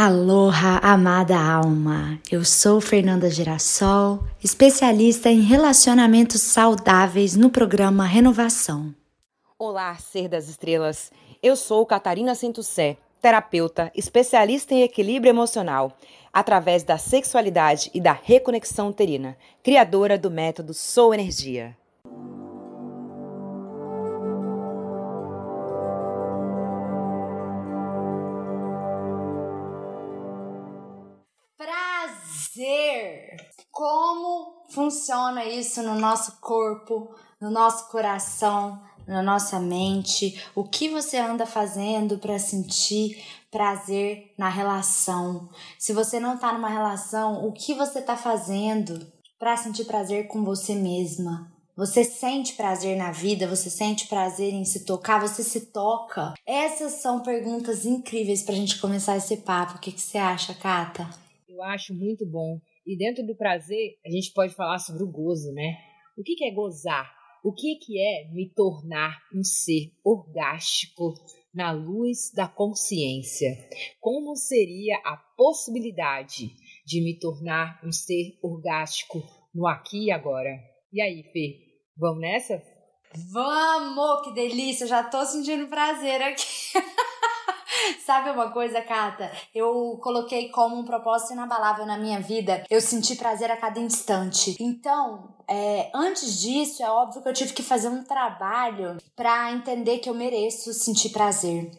Aloha, amada alma! Eu sou Fernanda Girassol, especialista em relacionamentos saudáveis no programa Renovação. Olá, ser das estrelas! Eu sou Catarina Centussé, terapeuta, especialista em equilíbrio emocional, através da sexualidade e da reconexão uterina, criadora do método Sou Energia. Prazer. Como funciona isso no nosso corpo, no nosso coração, na nossa mente? O que você anda fazendo para sentir prazer na relação? Se você não tá numa relação, o que você tá fazendo para sentir prazer com você mesma? Você sente prazer na vida? Você sente prazer em se tocar? Você se toca? Essas são perguntas incríveis pra gente começar esse papo. O que, que você acha, Kata? Eu acho muito bom. E dentro do prazer, a gente pode falar sobre o gozo, né? O que, é gozar? O que, que é me tornar um ser orgástico na luz da consciência? Como seria a possibilidade de me tornar um ser orgástico no aqui e agora? E aí, Fê, vamos nessa? Vamos! Que delícia! Já tô sentindo prazer aqui. Sabe uma coisa, Kata? Eu coloquei como um propósito inabalável na minha vida eu senti prazer a cada instante. Então, é, antes disso, é óbvio que eu tive que fazer um trabalho para entender que eu mereço sentir prazer.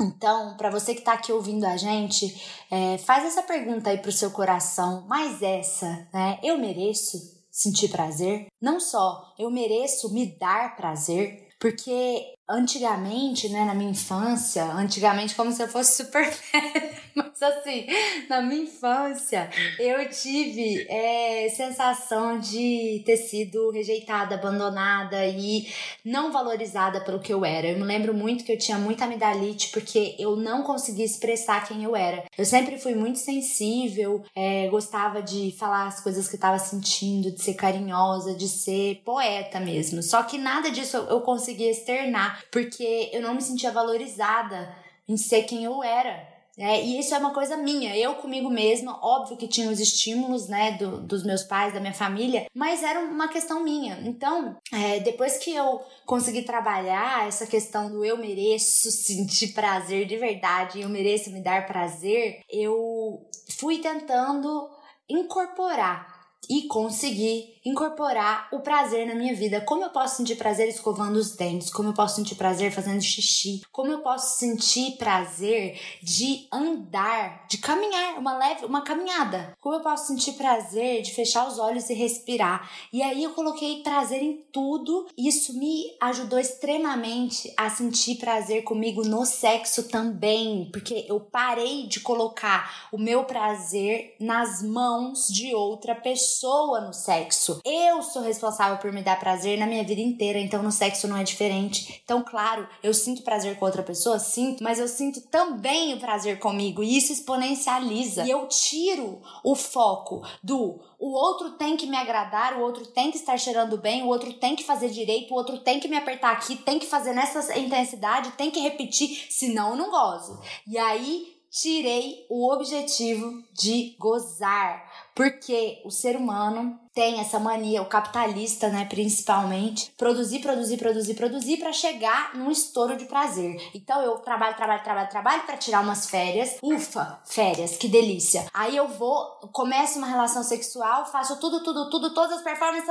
Então, para você que está aqui ouvindo a gente, é, faz essa pergunta aí pro seu coração, mais essa, né? Eu mereço sentir prazer? Não só eu mereço me dar prazer, porque antigamente, né, na minha infância, antigamente como se eu fosse super mas assim, na minha infância, eu tive é, sensação de ter sido rejeitada, abandonada e não valorizada pelo que eu era. Eu me lembro muito que eu tinha muita amidalite porque eu não conseguia expressar quem eu era. Eu sempre fui muito sensível, é, gostava de falar as coisas que eu estava sentindo, de ser carinhosa, de ser poeta mesmo. Só que nada disso eu conseguia conseguia externar, porque eu não me sentia valorizada em ser quem eu era. É, e isso é uma coisa minha, eu comigo mesma, óbvio que tinha os estímulos, né, do, dos meus pais, da minha família, mas era uma questão minha. Então, é, depois que eu consegui trabalhar essa questão do eu mereço sentir prazer de verdade, eu mereço me dar prazer, eu fui tentando incorporar e conseguir incorporar o prazer na minha vida. Como eu posso sentir prazer escovando os dentes? Como eu posso sentir prazer fazendo xixi? Como eu posso sentir prazer de andar, de caminhar, uma leve, uma caminhada? Como eu posso sentir prazer de fechar os olhos e respirar? E aí eu coloquei prazer em tudo. Isso me ajudou extremamente a sentir prazer comigo no sexo também, porque eu parei de colocar o meu prazer nas mãos de outra pessoa no sexo sexo. Eu sou responsável por me dar prazer na minha vida inteira, então no sexo não é diferente. Então, claro, eu sinto prazer com outra pessoa, sinto, mas eu sinto também o prazer comigo e isso exponencializa. E eu tiro o foco do o outro tem que me agradar, o outro tem que estar cheirando bem, o outro tem que fazer direito, o outro tem que me apertar aqui, tem que fazer nessa intensidade, tem que repetir, senão eu não gozo. E aí tirei o objetivo de gozar, porque o ser humano tem essa mania, o capitalista, né, principalmente, produzir, produzir, produzir, produzir para chegar num estouro de prazer. Então eu trabalho, trabalho, trabalho, trabalho para tirar umas férias. Ufa, férias, que delícia. Aí eu vou, começo uma relação sexual, faço tudo, tudo, tudo, todas as performances,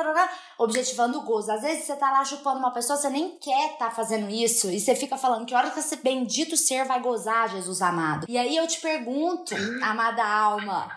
objetivando o gozo. Às vezes você tá lá chupando uma pessoa, você nem quer tá fazendo isso e você fica falando que hora que esse bendito ser vai gozar, Jesus amado. E aí eu te pergunto, amada alma,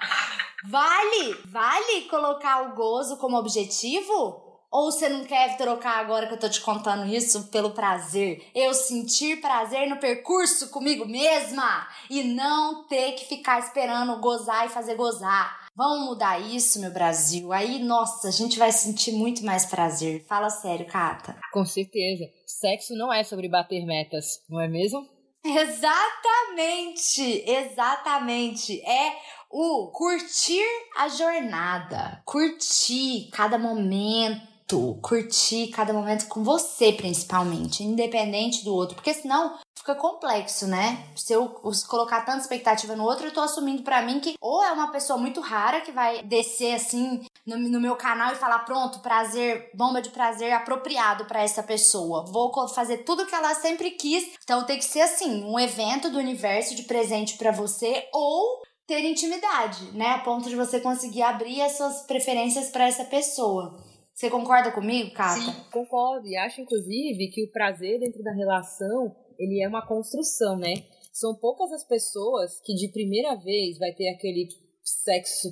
Vale? Vale colocar o gozo como objetivo? Ou você não quer trocar agora que eu tô te contando isso pelo prazer? Eu sentir prazer no percurso comigo mesma e não ter que ficar esperando gozar e fazer gozar. Vamos mudar isso, meu Brasil. Aí, nossa, a gente vai sentir muito mais prazer. Fala sério, Cata. Com certeza. Sexo não é sobre bater metas, não é mesmo? Exatamente, exatamente. É o curtir a jornada, curtir cada momento, curtir cada momento com você, principalmente, independente do outro, porque senão fica complexo, né? Se eu colocar tanta expectativa no outro, eu tô assumindo para mim que ou é uma pessoa muito rara que vai descer assim no, no meu canal e falar: pronto, prazer, bomba de prazer apropriado para essa pessoa. Vou fazer tudo que ela sempre quis. Então tem que ser assim, um evento do universo de presente para você ou ter intimidade, né? A ponto de você conseguir abrir as suas preferências para essa pessoa. Você concorda comigo, Cata? Sim, concordo. E acho, inclusive, que o prazer dentro da relação, ele é uma construção, né? São poucas as pessoas que de primeira vez vai ter aquele sexo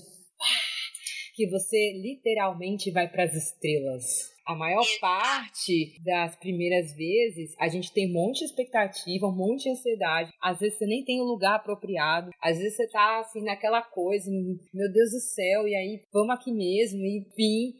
que você literalmente vai para as estrelas. A maior parte das primeiras vezes, a gente tem um monte de expectativa, um monte de ansiedade. Às vezes você nem tem o um lugar apropriado. Às vezes você tá assim naquela coisa, meu Deus do céu, e aí vamos aqui mesmo, enfim.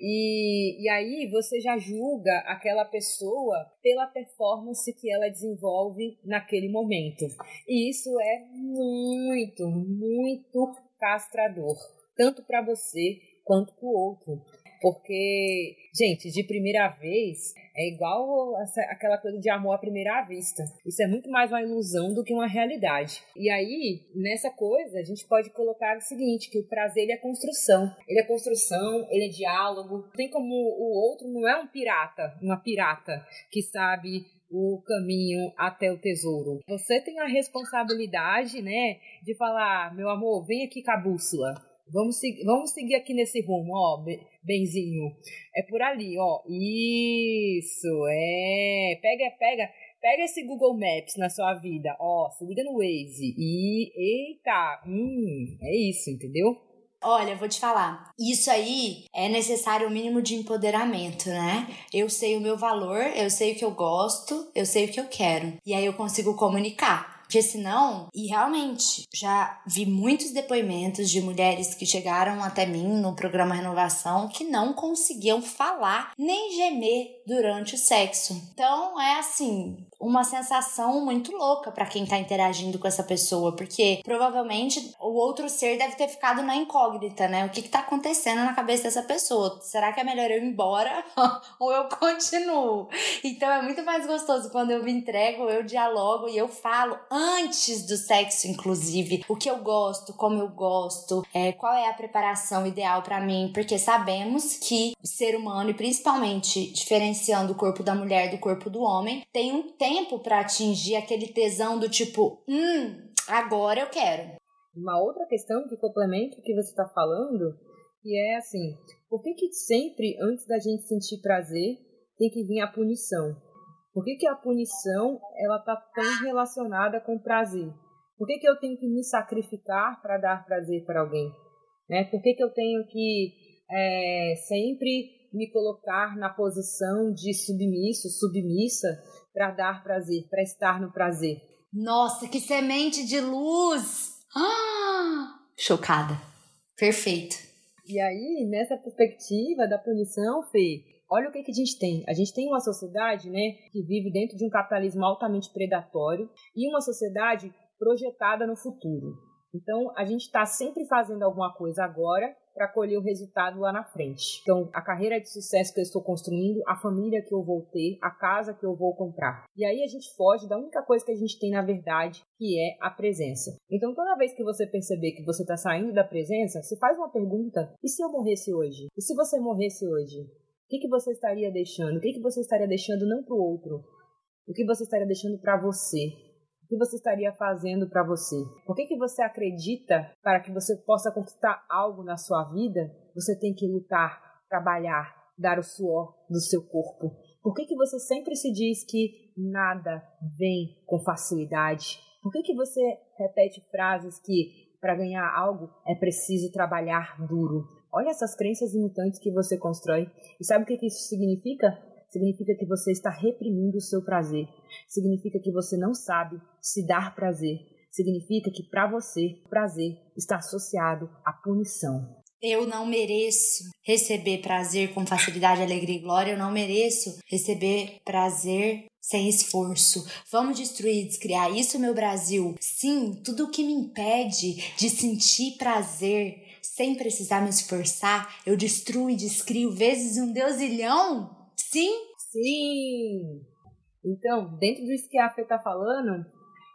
E, e aí você já julga aquela pessoa pela performance que ela desenvolve naquele momento. E isso é muito, muito castrador, tanto para você quanto para o outro. Porque, gente, de primeira vez é igual essa, aquela coisa de amor à primeira vista. Isso é muito mais uma ilusão do que uma realidade. E aí, nessa coisa, a gente pode colocar o seguinte, que o prazer ele é construção. Ele é construção, ele é diálogo. Tem como o outro não é um pirata, uma pirata que sabe o caminho até o tesouro. Você tem a responsabilidade, né, de falar, meu amor, vem aqui com a bússola. Vamos, vamos seguir aqui nesse rumo, ó, benzinho. É por ali, ó. Isso, é. Pega, pega, pega esse Google Maps na sua vida, ó. Se liga no Waze. E, eita, hum, é isso, entendeu? Olha, vou te falar. Isso aí é necessário o um mínimo de empoderamento, né? Eu sei o meu valor, eu sei o que eu gosto, eu sei o que eu quero. E aí eu consigo comunicar. Porque senão, e realmente, já vi muitos depoimentos de mulheres que chegaram até mim no programa Renovação que não conseguiam falar nem gemer durante o sexo. Então é assim, uma sensação muito louca para quem tá interagindo com essa pessoa, porque provavelmente o outro ser deve ter ficado na incógnita, né? O que, que tá acontecendo na cabeça dessa pessoa? Será que é melhor eu ir embora ou eu continuo? Então é muito mais gostoso quando eu me entrego, eu dialogo e eu falo antes do sexo, inclusive, o que eu gosto, como eu gosto, é, qual é a preparação ideal para mim, porque sabemos que o ser humano, e principalmente diferenciando o corpo da mulher do corpo do homem, tem um tempo para atingir aquele tesão do tipo, hum, agora eu quero. Uma outra questão que complementa o que você está falando, que é assim, por que, que sempre antes da gente sentir prazer tem que vir a punição? Por que, que a punição ela tá tão relacionada com prazer? Por que, que eu tenho que me sacrificar para dar prazer para alguém? Né? Por que, que eu tenho que é, sempre me colocar na posição de submisso, submissa, para dar prazer, para estar no prazer? Nossa, que semente de luz! Ah, chocada. Perfeito. E aí, nessa perspectiva da punição, Fê, olha o que, que a gente tem. A gente tem uma sociedade né, que vive dentro de um capitalismo altamente predatório e uma sociedade projetada no futuro. Então, a gente está sempre fazendo alguma coisa agora para colher o resultado lá na frente. Então, a carreira de sucesso que eu estou construindo, a família que eu vou ter, a casa que eu vou comprar. E aí a gente foge da única coisa que a gente tem na verdade, que é a presença. Então, toda vez que você perceber que você está saindo da presença, se faz uma pergunta: e se eu morresse hoje? E se você morresse hoje? O que, que você estaria deixando? O que, que você estaria deixando não para o outro? O que você estaria deixando para você? O que você estaria fazendo para você? Por que, que você acredita para que você possa conquistar algo na sua vida? Você tem que lutar, trabalhar, dar o suor do seu corpo. Por que, que você sempre se diz que nada vem com facilidade? Por que, que você repete frases que para ganhar algo é preciso trabalhar duro? Olha essas crenças limitantes que você constrói. E sabe o que isso significa? Significa que você está reprimindo o seu prazer. Significa que você não sabe se dar prazer. Significa que para você, prazer está associado à punição. Eu não mereço receber prazer com facilidade, alegria e glória. Eu não mereço receber prazer sem esforço. Vamos destruir descriar isso, meu Brasil. Sim, tudo o que me impede de sentir prazer sem precisar me esforçar, eu destruo e descrio vezes um deusilhão? Sim? Sim! Então, dentro disso que a Fê está falando,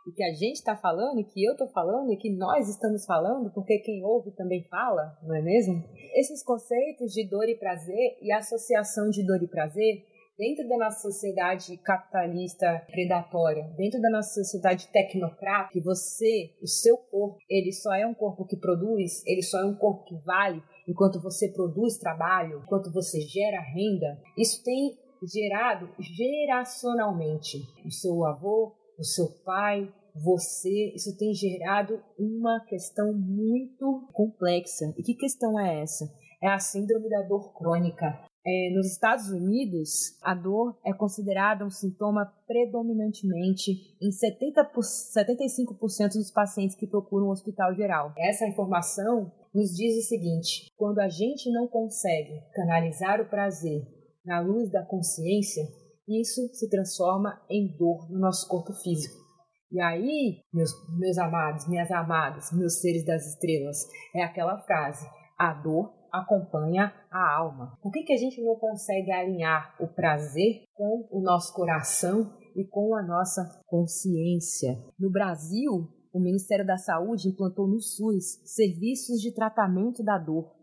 e que a gente está falando, e que eu estou falando, e que nós estamos falando, porque quem ouve também fala, não é mesmo? Esses conceitos de dor e prazer e associação de dor e prazer dentro da nossa sociedade capitalista predatória, dentro da nossa sociedade tecnocrata, que você, o seu corpo, ele só é um corpo que produz, ele só é um corpo que vale enquanto você produz trabalho, enquanto você gera renda, isso tem gerado geracionalmente. O seu avô, o seu pai, você, isso tem gerado uma questão muito complexa. E que questão é essa? É a síndrome da dor crônica. É, nos Estados Unidos, a dor é considerada um sintoma predominantemente em 70 75% dos pacientes que procuram um hospital geral. Essa informação nos diz o seguinte: quando a gente não consegue canalizar o prazer na luz da consciência, isso se transforma em dor no nosso corpo físico. E aí, meus, meus amados, minhas amadas, meus seres das estrelas, é aquela frase: a dor acompanha a alma. Por que, que a gente não consegue alinhar o prazer com o nosso coração e com a nossa consciência? No Brasil, o Ministério da Saúde implantou no SUS serviços de tratamento da dor.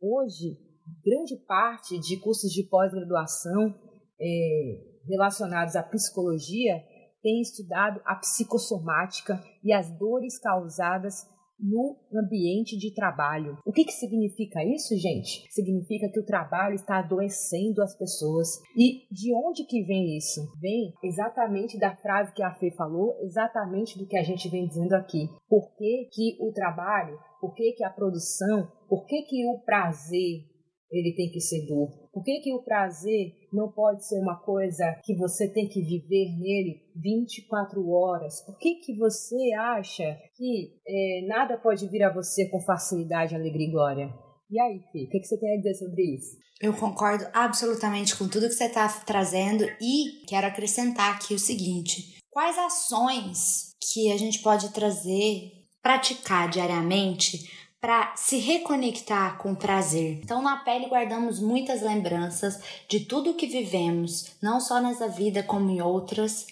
Hoje, grande parte de cursos de pós-graduação é, relacionados à psicologia tem estudado a psicossomática e as dores causadas no ambiente de trabalho. O que, que significa isso, gente? Significa que o trabalho está adoecendo as pessoas. E de onde que vem isso? Vem exatamente da frase que a Fê falou, exatamente do que a gente vem dizendo aqui. Por que, que o trabalho, por que, que a produção, por que, que o prazer ele tem que ser dor? Por que, que o prazer não pode ser uma coisa que você tem que viver nele 24 horas? Por que, que você acha que é, nada pode vir a você com facilidade, alegria e glória? E aí, Fih, o que, que você tem a dizer sobre isso? Eu concordo absolutamente com tudo que você está trazendo e quero acrescentar aqui o seguinte: quais ações que a gente pode trazer, praticar diariamente para se reconectar com o prazer. Então, na pele guardamos muitas lembranças de tudo que vivemos, não só nessa vida como em outras.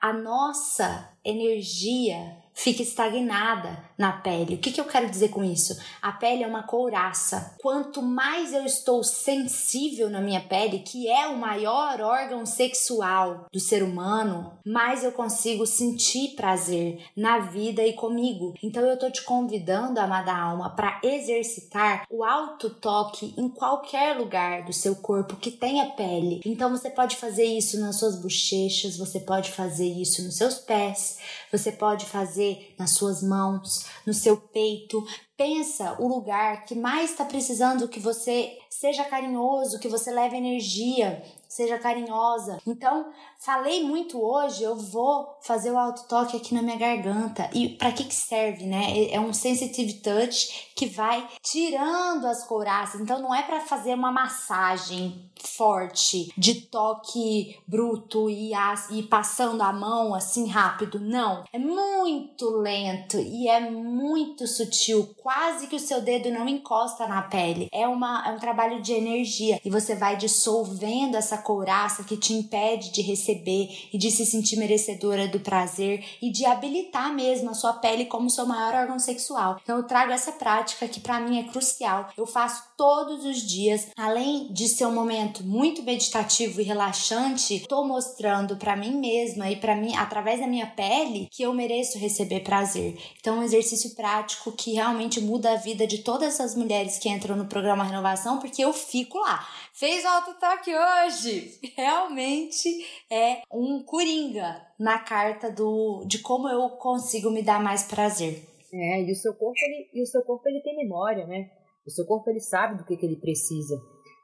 A nossa energia fica estagnada na pele. O que, que eu quero dizer com isso? A pele é uma couraça. Quanto mais eu estou sensível na minha pele, que é o maior órgão sexual do ser humano, mais eu consigo sentir prazer na vida e comigo. Então eu tô te convidando, amada alma, para exercitar o alto toque em qualquer lugar do seu corpo que tenha pele. Então você pode fazer isso nas suas bochechas, você pode fazer isso nos seus pés, você pode fazer nas suas mãos, no seu peito. Pensa o lugar que mais está precisando que você seja carinhoso, que você leve energia, seja carinhosa. Então, falei muito hoje, eu vou fazer o auto toque aqui na minha garganta. E para que que serve, né? É um sensitive touch que vai tirando as couraças. Então não é para fazer uma massagem forte de toque bruto e, as, e passando a mão assim rápido. Não, é muito lento e é muito sutil, quase que o seu dedo não encosta na pele. É uma é um trabalho de energia e você vai dissolvendo essa couraça que te impede de receber e de se sentir merecedora do prazer e de habilitar mesmo a sua pele como seu maior órgão sexual. Então eu trago essa prática que para mim é crucial. Eu faço todos os dias, além de ser um momento muito meditativo e relaxante, tô mostrando para mim mesma e para mim através da minha pele que eu mereço receber prazer. Então, um exercício prático que realmente muda a vida de todas essas mulheres que entram no programa Renovação, porque eu fico lá. Fez autotoque hoje! Realmente é um coringa na carta do de como eu consigo me dar mais prazer. É, e o seu corpo ele, e o seu corpo ele tem memória, né? O seu corpo ele sabe do que, que ele precisa.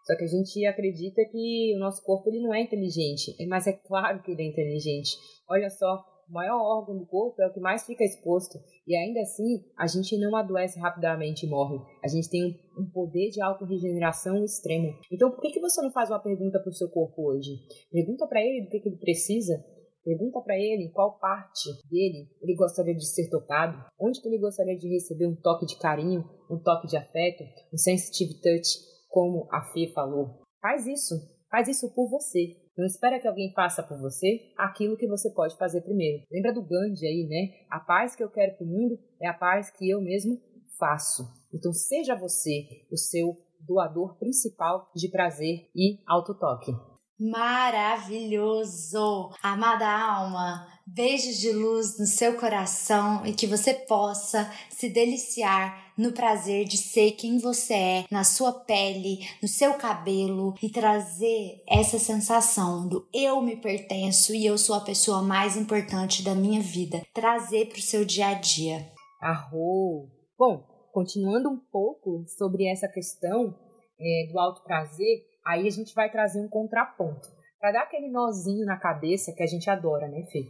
Só que a gente acredita que o nosso corpo ele não é inteligente, mas é claro que ele é inteligente. Olha só, o maior órgão do corpo é o que mais fica exposto. E ainda assim, a gente não adoece rapidamente e morre. A gente tem um poder de autorregeneração extremo. Então, por que, que você não faz uma pergunta para o seu corpo hoje? Pergunta para ele do que, que ele precisa. Pergunta para ele qual parte dele ele gostaria de ser tocado, onde que ele gostaria de receber um toque de carinho, um toque de afeto, um sensitive touch, como a Fê falou. Faz isso, faz isso por você. Não espera que alguém faça por você aquilo que você pode fazer primeiro. Lembra do Gandhi aí, né? A paz que eu quero para o mundo é a paz que eu mesmo faço. Então seja você o seu doador principal de prazer e autotoque. Maravilhoso! Amada alma, beijos de luz no seu coração e que você possa se deliciar no prazer de ser quem você é, na sua pele, no seu cabelo e trazer essa sensação do eu me pertenço e eu sou a pessoa mais importante da minha vida. Trazer para o seu dia a dia. Arro! Bom, continuando um pouco sobre essa questão é, do alto prazer, aí a gente vai trazer um contraponto. Para dar aquele nozinho na cabeça que a gente adora, né, Fê?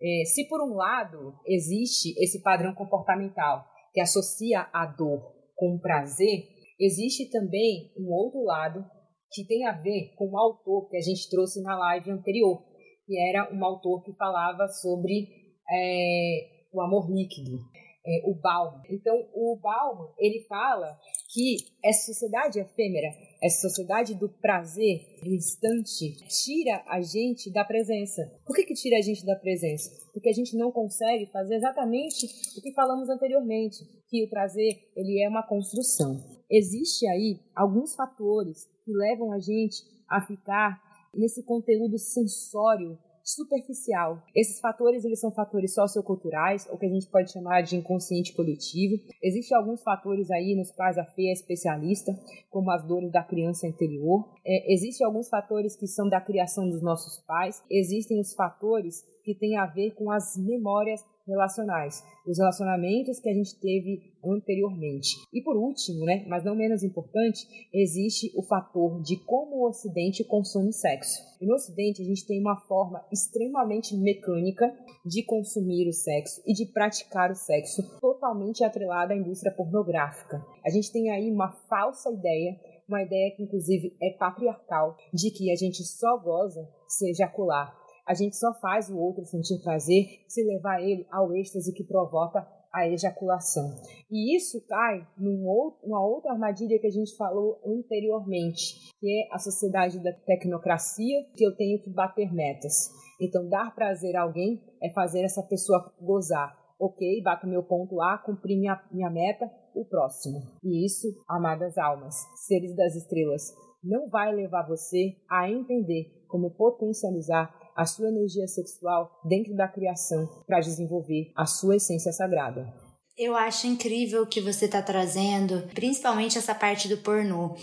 É, se por um lado existe esse padrão comportamental que associa a dor com o prazer, existe também um outro lado que tem a ver com o autor que a gente trouxe na live anterior, que era um autor que falava sobre é, o amor líquido é, o Bauman. Então, o Bauman, ele fala que essa sociedade efêmera, essa sociedade do prazer, do instante, tira a gente da presença. Por que, que tira a gente da presença? Porque a gente não consegue fazer exatamente o que falamos anteriormente, que o prazer, ele é uma construção. Existe aí alguns fatores que levam a gente a ficar nesse conteúdo sensório superficial. Esses fatores, eles são fatores socioculturais, ou que a gente pode chamar de inconsciente coletivo. Existem alguns fatores aí nos quais a Fê é especialista, como as dores da criança interior. É, existem alguns fatores que são da criação dos nossos pais. Existem os fatores que têm a ver com as memórias relacionais, os relacionamentos que a gente teve anteriormente. E por último, né, mas não menos importante, existe o fator de como o Ocidente consome sexo. E no Ocidente a gente tem uma forma extremamente mecânica de consumir o sexo e de praticar o sexo totalmente atrelada à indústria pornográfica. A gente tem aí uma falsa ideia uma ideia que inclusive é patriarcal, de que a gente só goza se ejacular a gente só faz o outro sentir prazer se levar ele ao êxtase que provoca a ejaculação. E isso cai numa outra armadilha que a gente falou anteriormente, que é a sociedade da tecnocracia, que eu tenho que bater metas. Então, dar prazer a alguém é fazer essa pessoa gozar. Ok, bato meu ponto A, cumpri minha, minha meta, o próximo. E isso, amadas almas, seres das estrelas, não vai levar você a entender como potencializar a sua energia sexual dentro da criação para desenvolver a sua essência sagrada. Eu acho incrível o que você está trazendo, principalmente essa parte do pornô.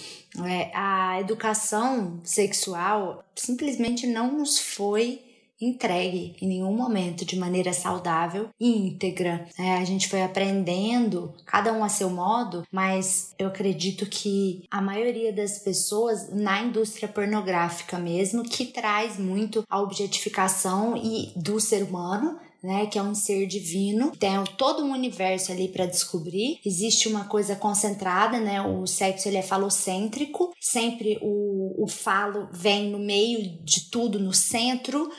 É, a educação sexual simplesmente não nos foi entregue em nenhum momento de maneira saudável e íntegra. É, a gente foi aprendendo, cada um a seu modo, mas eu acredito que a maioria das pessoas na indústria pornográfica mesmo, que traz muito a objetificação e do ser humano, né, que é um ser divino, tem todo um universo ali para descobrir. Existe uma coisa concentrada, né? O sexo ele é falocêntrico, sempre o, o falo vem no meio de tudo, no centro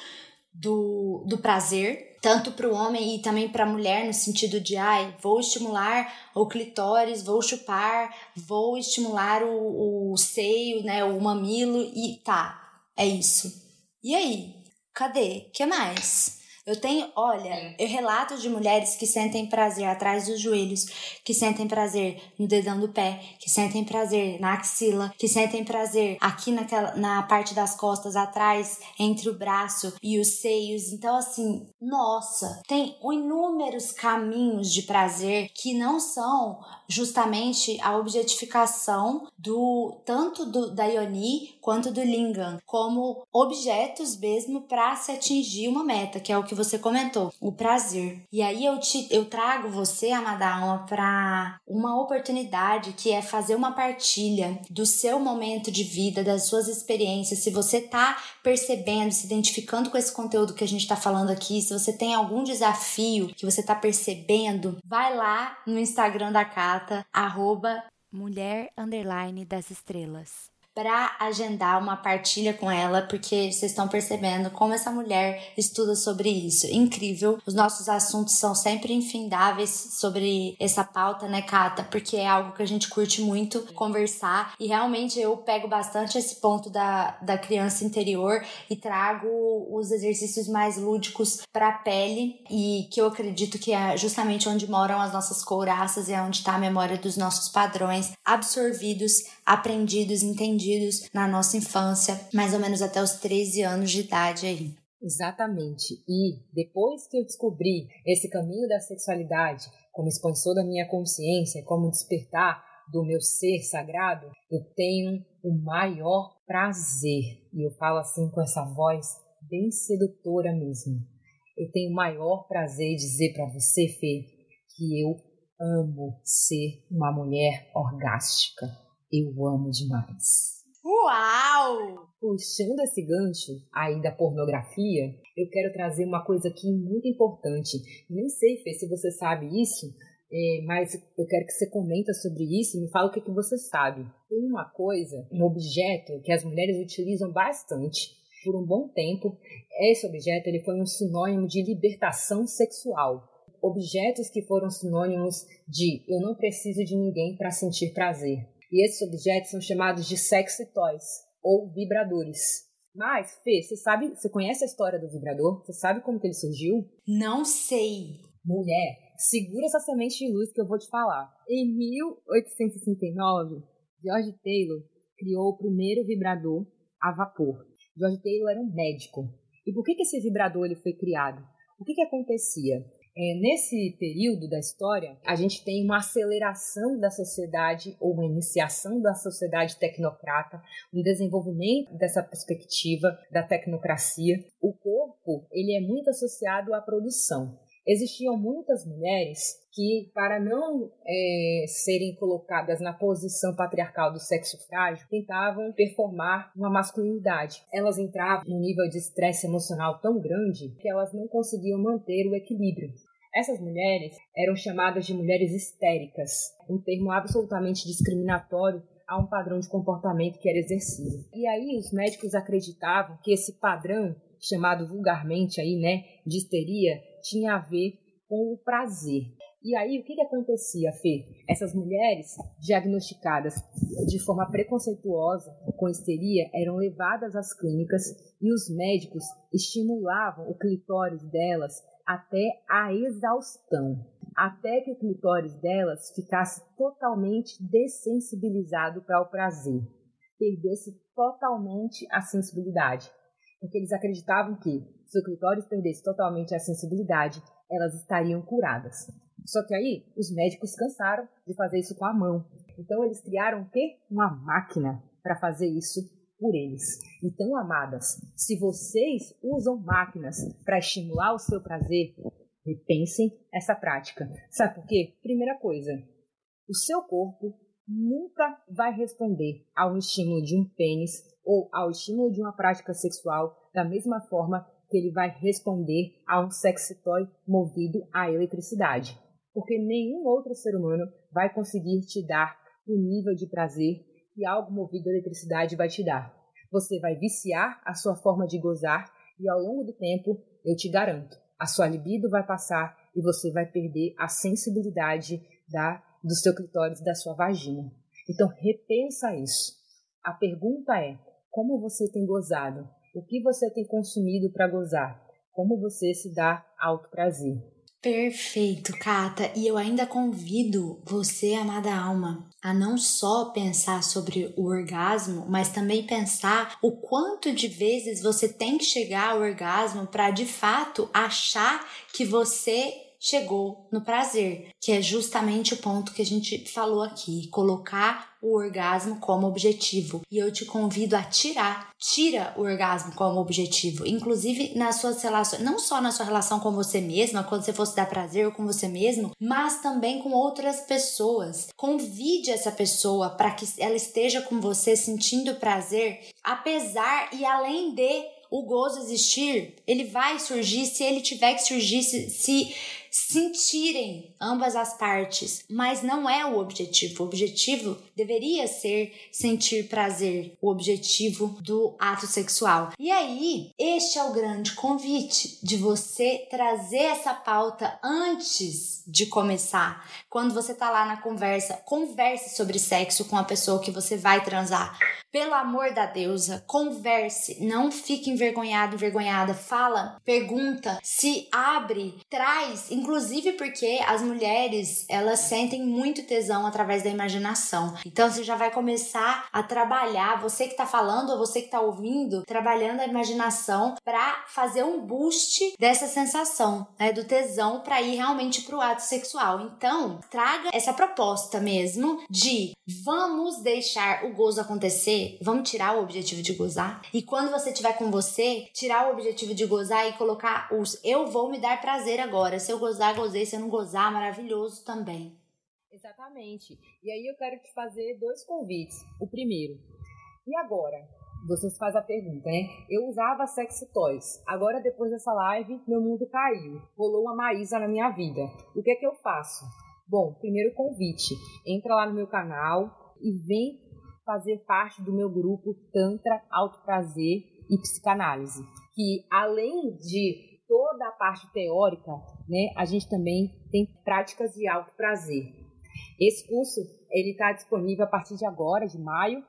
do, do prazer, tanto para o homem e também para a mulher, no sentido de, ai, vou estimular o clitóris, vou chupar, vou estimular o, o seio, né, o mamilo e tá, é isso. E aí? Cadê? que mais? Eu tenho, olha, eu relato de mulheres que sentem prazer atrás dos joelhos, que sentem prazer no dedão do pé, que sentem prazer na axila, que sentem prazer aqui naquela, na parte das costas atrás, entre o braço e os seios. Então, assim, nossa, tem inúmeros caminhos de prazer que não são justamente a objetificação do tanto do, da Ioni quanto do Lingam como objetos mesmo para se atingir uma meta, que é o que você comentou, o prazer. E aí eu te eu trago você, amada alma, para uma oportunidade que é fazer uma partilha do seu momento de vida, das suas experiências. Se você tá percebendo, se identificando com esse conteúdo que a gente está falando aqui, se você tem algum desafio que você tá percebendo, vai lá no Instagram da Cata, arroba mulher underline das estrelas. Para agendar uma partilha com ela, porque vocês estão percebendo como essa mulher estuda sobre isso. Incrível. Os nossos assuntos são sempre infindáveis sobre essa pauta, né, Cata? Porque é algo que a gente curte muito conversar e realmente eu pego bastante esse ponto da, da criança interior e trago os exercícios mais lúdicos para a pele e que eu acredito que é justamente onde moram as nossas couraças e é onde está a memória dos nossos padrões absorvidos, aprendidos, entendidos na nossa infância, mais ou menos até os 13 anos de idade aí. Exatamente. E depois que eu descobri esse caminho da sexualidade como expansor da minha consciência, como despertar do meu ser sagrado, eu tenho o maior prazer. E eu falo assim com essa voz bem sedutora mesmo. Eu tenho o maior prazer em dizer para você, Fê, que eu amo ser uma mulher orgástica. Eu amo demais. Uau! Puxando esse gancho aí da pornografia, eu quero trazer uma coisa aqui muito importante. Nem sei, Fê, se você sabe isso, é, mas eu quero que você comenta sobre isso e me fala o que, que você sabe. Tem uma coisa, um objeto que as mulheres utilizam bastante por um bom tempo. Esse objeto ele foi um sinônimo de libertação sexual. Objetos que foram sinônimos de eu não preciso de ninguém para sentir prazer. E esses objetos são chamados de sexy toys ou vibradores. Mas, Fê, você sabe, você conhece a história do vibrador? Você sabe como que ele surgiu? Não sei. Mulher, segura essa semente de luz que eu vou te falar. Em 1869, George Taylor criou o primeiro vibrador a vapor. George Taylor era um médico. E por que, que esse vibrador ele foi criado? O que, que acontecia? É, nesse período da história, a gente tem uma aceleração da sociedade ou uma iniciação da sociedade tecnocrata, um desenvolvimento dessa perspectiva da tecnocracia. O corpo ele é muito associado à produção existiam muitas mulheres que, para não é, serem colocadas na posição patriarcal do sexo frágil, tentavam performar uma masculinidade. Elas entravam num nível de estresse emocional tão grande que elas não conseguiam manter o equilíbrio. Essas mulheres eram chamadas de mulheres histéricas, um termo absolutamente discriminatório a um padrão de comportamento que era exercido. E aí os médicos acreditavam que esse padrão, chamado vulgarmente aí, né, de histeria, tinha a ver com o prazer. E aí, o que, que acontecia, Fê? Essas mulheres diagnosticadas de forma preconceituosa com histeria eram levadas às clínicas e os médicos estimulavam o clitóris delas até a exaustão, até que o clitóris delas ficasse totalmente dessensibilizado para o prazer, perdesse totalmente a sensibilidade. Porque eles acreditavam que se o clitóris perdesse totalmente a sensibilidade, elas estariam curadas. Só que aí os médicos cansaram de fazer isso com a mão. Então eles criaram o quê? Uma máquina para fazer isso por eles. Então, amadas, se vocês usam máquinas para estimular o seu prazer, repensem essa prática. Sabe por quê? Primeira coisa, o seu corpo nunca vai responder ao estímulo de um pênis ou ao estímulo de uma prática sexual da mesma forma que ele vai responder a um sexy toy movido à eletricidade. Porque nenhum outro ser humano vai conseguir te dar o nível de prazer que algo movido à eletricidade vai te dar. Você vai viciar a sua forma de gozar e ao longo do tempo, eu te garanto, a sua libido vai passar e você vai perder a sensibilidade da, do seu clitóris, da sua vagina. Então repensa isso. A pergunta é: como você tem gozado? O que você tem consumido para gozar? Como você se dá alto prazer? Perfeito, Kata. E eu ainda convido você, amada alma, a não só pensar sobre o orgasmo, mas também pensar o quanto de vezes você tem que chegar ao orgasmo para de fato achar que você chegou no prazer, que é justamente o ponto que a gente falou aqui, colocar o orgasmo como objetivo. E eu te convido a tirar, tira o orgasmo como objetivo, inclusive nas suas relações, não só na sua relação com você mesma, quando você fosse dar prazer com você mesmo, mas também com outras pessoas. Convide essa pessoa para que ela esteja com você sentindo prazer, apesar e além de o gozo existir, ele vai surgir se ele tiver que surgir, se, se sentirem ambas as partes, mas não é o objetivo. O objetivo deveria ser sentir prazer, o objetivo do ato sexual. E aí, este é o grande convite de você trazer essa pauta antes de começar. Quando você tá lá na conversa, converse sobre sexo com a pessoa que você vai transar. Pelo amor da deusa, converse, não fique envergonhado, envergonhada. Fala, pergunta, se abre, traz, inclusive porque as mulheres, elas sentem muito tesão através da imaginação. Então você já vai começar a trabalhar, você que tá falando ou você que tá ouvindo, trabalhando a imaginação para fazer um boost dessa sensação, né, do tesão para ir realmente pro ato sexual. Então, traga essa proposta mesmo de vamos deixar o gozo acontecer, vamos tirar o objetivo de gozar. E quando você tiver com você, tirar o objetivo de gozar e colocar os eu vou me dar prazer agora. Se gozar, gozei. Se eu não gozar, maravilhoso também. Exatamente. E aí eu quero te fazer dois convites. O primeiro, e agora? Vocês fazem a pergunta, né? Eu usava sexy toys. Agora, depois dessa live, meu mundo caiu. Rolou uma Maísa na minha vida. O que é que eu faço? Bom, primeiro convite. Entra lá no meu canal e vem fazer parte do meu grupo Tantra, Auto Prazer e Psicanálise. Que além de toda a parte teórica, né, a gente também tem práticas de alto prazer. Esse curso ele está disponível a partir de agora, de maio,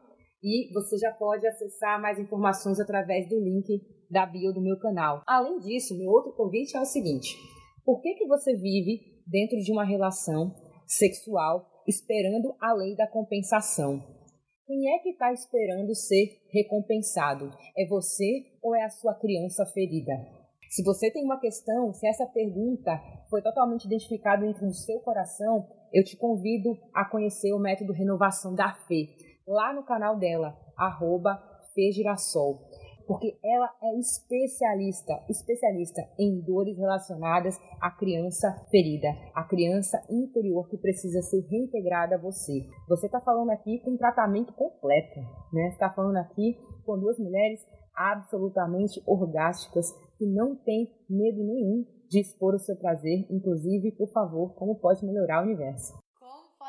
e você já pode acessar mais informações através do link da bio do meu canal. Além disso, meu outro convite é o seguinte: por que, que você vive dentro de uma relação sexual esperando a lei da compensação? Quem é que está esperando ser recompensado? É você ou é a sua criança ferida? Se você tem uma questão, se essa pergunta foi totalmente identificada dentro do seu coração, eu te convido a conhecer o método Renovação da Fé lá no canal dela, arroba Fejirassol. Porque ela é especialista, especialista em dores relacionadas à criança ferida, à criança interior que precisa ser reintegrada a você. Você está falando aqui com um tratamento completo, né? Está falando aqui com duas mulheres absolutamente orgásticas que não têm medo nenhum de expor o seu prazer, inclusive, por favor, como pode melhorar o universo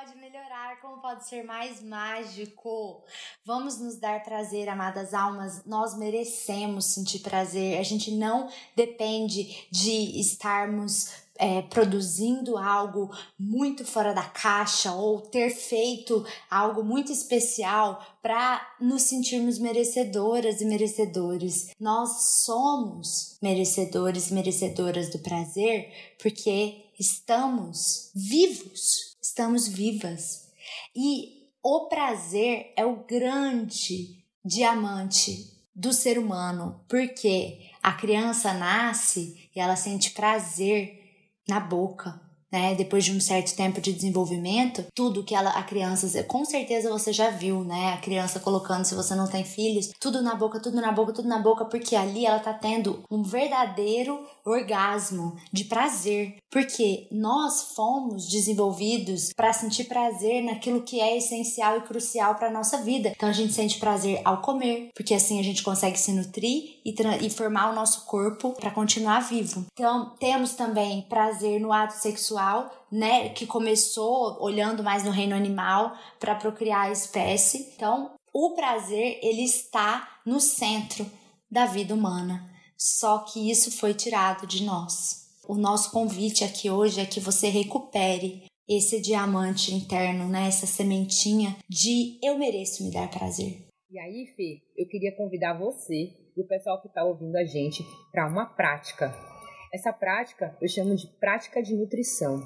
pode melhorar, como pode ser mais mágico. Vamos nos dar prazer, amadas almas. Nós merecemos sentir prazer. A gente não depende de estarmos é, produzindo algo muito fora da caixa ou ter feito algo muito especial para nos sentirmos merecedoras e merecedores. Nós somos merecedores e merecedoras do prazer porque estamos vivos estamos vivas. E o prazer é o grande diamante do ser humano, porque a criança nasce e ela sente prazer na boca, né? Depois de um certo tempo de desenvolvimento, tudo que ela, a criança, com certeza você já viu, né? A criança colocando, se você não tem filhos, tudo na boca, tudo na boca, tudo na boca, porque ali ela tá tendo um verdadeiro orgasmo de prazer, porque nós fomos desenvolvidos para sentir prazer naquilo que é essencial e crucial para nossa vida. Então a gente sente prazer ao comer, porque assim a gente consegue se nutrir e, e formar o nosso corpo para continuar vivo. Então temos também prazer no ato sexual, né, que começou olhando mais no reino animal para procriar a espécie. Então o prazer ele está no centro da vida humana. Só que isso foi tirado de nós. O nosso convite aqui hoje é que você recupere esse diamante interno, né? Essa sementinha de eu mereço me dar prazer. E aí, Fê, eu queria convidar você e o pessoal que está ouvindo a gente para uma prática. Essa prática eu chamo de prática de nutrição.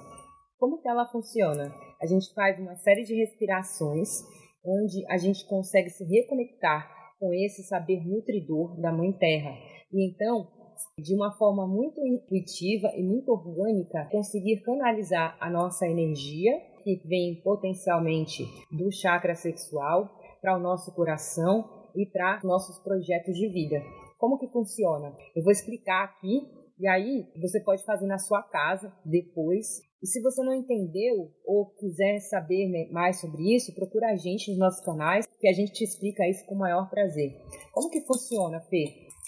Como que ela funciona? A gente faz uma série de respirações onde a gente consegue se reconectar com esse saber nutridor da Mãe Terra e então, de uma forma muito intuitiva e muito orgânica, conseguir canalizar a nossa energia, que vem potencialmente do chakra sexual, para o nosso coração e para nossos projetos de vida. Como que funciona? Eu vou explicar aqui e aí você pode fazer na sua casa depois. E se você não entendeu ou quiser saber né, mais sobre isso, procura a gente nos nossos canais que a gente te explica isso com o maior prazer. Como que funciona, Fê?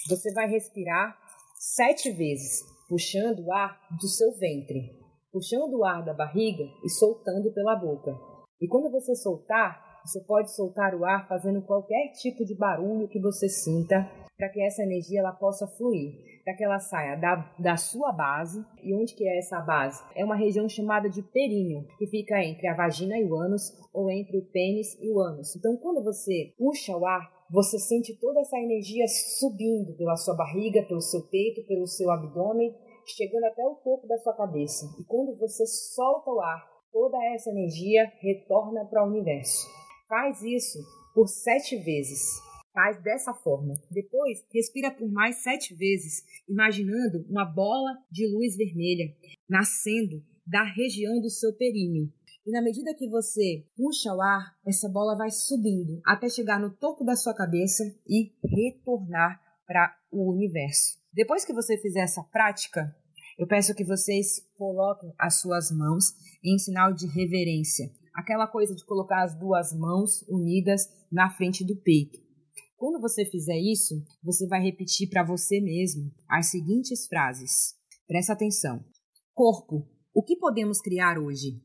Você vai respirar sete vezes, puxando o ar do seu ventre. puxando o ar da barriga e soltando pela boca. E quando você soltar, você pode soltar o ar fazendo qualquer tipo de barulho que você sinta para que essa energia ela possa fluir, para que ela saia da, da sua base. E onde que é essa base? É uma região chamada de períneo, que fica entre a vagina e o ânus ou entre o pênis e o ânus. Então, quando você puxa o ar, você sente toda essa energia subindo pela sua barriga, pelo seu peito, pelo seu abdômen, chegando até o topo da sua cabeça. E quando você solta o ar, toda essa energia retorna para o universo. Faz isso por sete vezes. Faz dessa forma. Depois, respira por mais sete vezes, imaginando uma bola de luz vermelha nascendo da região do seu períneo. E na medida que você puxa o ar, essa bola vai subindo até chegar no topo da sua cabeça e retornar para o universo. Depois que você fizer essa prática, eu peço que vocês coloquem as suas mãos em sinal de reverência. Aquela coisa de colocar as duas mãos unidas na frente do peito. Quando você fizer isso, você vai repetir para você mesmo as seguintes frases. Presta atenção. Corpo, o que podemos criar hoje?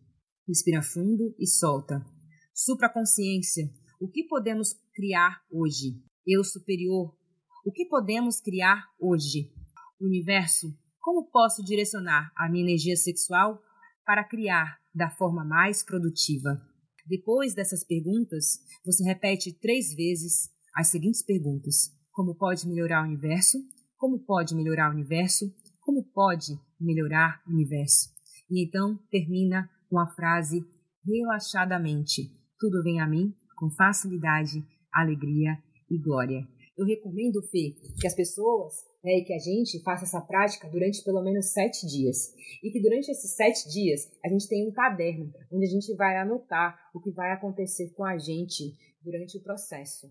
Respira fundo e solta. Supraconsciência. O que podemos criar hoje? Eu superior. O que podemos criar hoje? Universo. Como posso direcionar a minha energia sexual para criar da forma mais produtiva? Depois dessas perguntas, você repete três vezes as seguintes perguntas: Como pode melhorar o universo? Como pode melhorar o universo? Como pode melhorar o universo? E então termina com a frase relaxadamente: Tudo vem a mim com facilidade, alegria e glória. Eu recomendo, Fê, que as pessoas né, e que a gente faça essa prática durante pelo menos sete dias. E que durante esses sete dias a gente tenha um caderno onde a gente vai anotar o que vai acontecer com a gente durante o processo.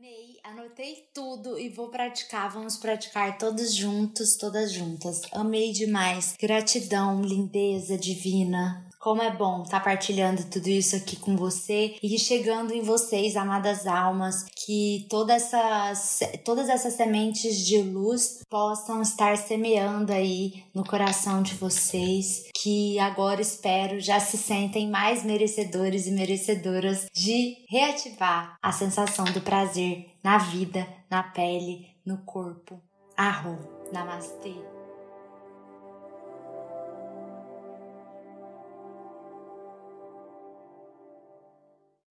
Amei, anotei tudo e vou praticar. Vamos praticar todos juntos, todas juntas. Amei demais. Gratidão, lindeza divina. Como é bom estar tá partilhando tudo isso aqui com você e chegando em vocês, amadas almas, que todas essas, todas essas sementes de luz possam estar semeando aí no coração de vocês, que agora espero já se sentem mais merecedores e merecedoras de reativar a sensação do prazer na vida, na pele, no corpo. Arro, namastê.